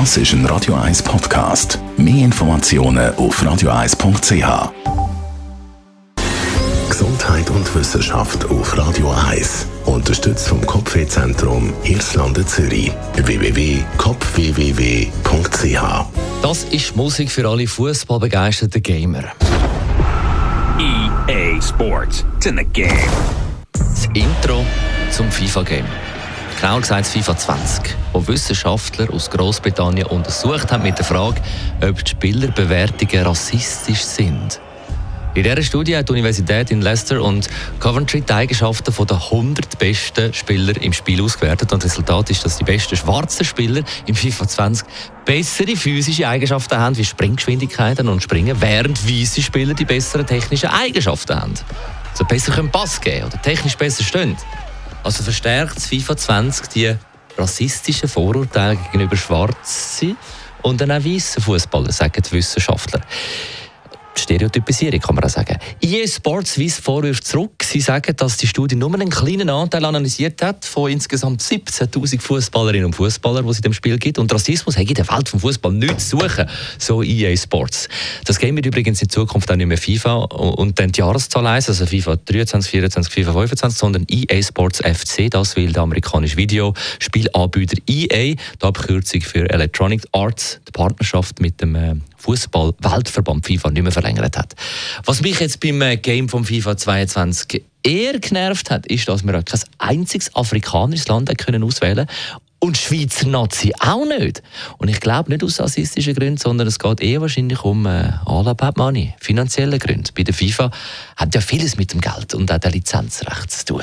Das ist ein Radio 1 Podcast. Mehr Informationen auf radio1.ch. Gesundheit und Wissenschaft auf Radio 1. Unterstützt vom Kopfwehzentrum Irlande Zürich. www.kopfwww.ch. Das ist Musik für alle fußballbegeisterten Gamer. EA Sports. It's in the game. Das Intro zum FIFA-Game. Genauer gesagt FIFA 20, wo Wissenschaftler aus Großbritannien untersucht haben mit der Frage, ob die Spielerbewertungen rassistisch sind. In dieser Studie hat die Universität in Leicester und Coventry die Eigenschaften der 100 besten Spieler im Spiel ausgewertet. Und das Resultat ist, dass die besten schwarzen Spieler im FIFA 20 bessere physische Eigenschaften haben wie Springgeschwindigkeiten und Springen, während weiße Spieler die besseren technischen Eigenschaften haben. Also besser können Pass geben oder technisch besser stehen. Also verstärkt FIFA 20 die rassistischen Vorurteile gegenüber Schwarzen und dann auch weißen Fußballern, sagen die Wissenschaftler. Stereotypisierung, kann man auch sagen. EA Sports weist Vorwürfe zurück. Sie sagen, dass die Studie nur einen kleinen Anteil analysiert hat von insgesamt 17.000 Fußballerinnen und Fußballern, die es in dem Spiel gibt. Und Rassismus hat in der Welt vom Fußball nichts zu suchen, so EA Sports. Das Game wird übrigens in Zukunft auch nicht mehr FIFA und dann die Jahreszahl 1, also FIFA 23, 24, FIFA 25, sondern EA Sports FC. Das will der amerikanische Videospielanbieter EA, die Abkürzung für Electronic Arts, die Partnerschaft mit dem äh, Fußball-Weltverband FIFA nicht mehr verlängert hat. Was mich jetzt beim äh, Game vom FIFA 22 eher genervt hat, ist, dass wir kein einziges afrikanisches Land können auswählen und Schweizer Nazi auch nicht. Und ich glaube nicht aus rassistischen Gründen, sondern es geht eher wahrscheinlich um äh, all about money, finanzielle Gründe. Bei der FIFA hat ja vieles mit dem Geld und auch der Lizenzrecht zu tun.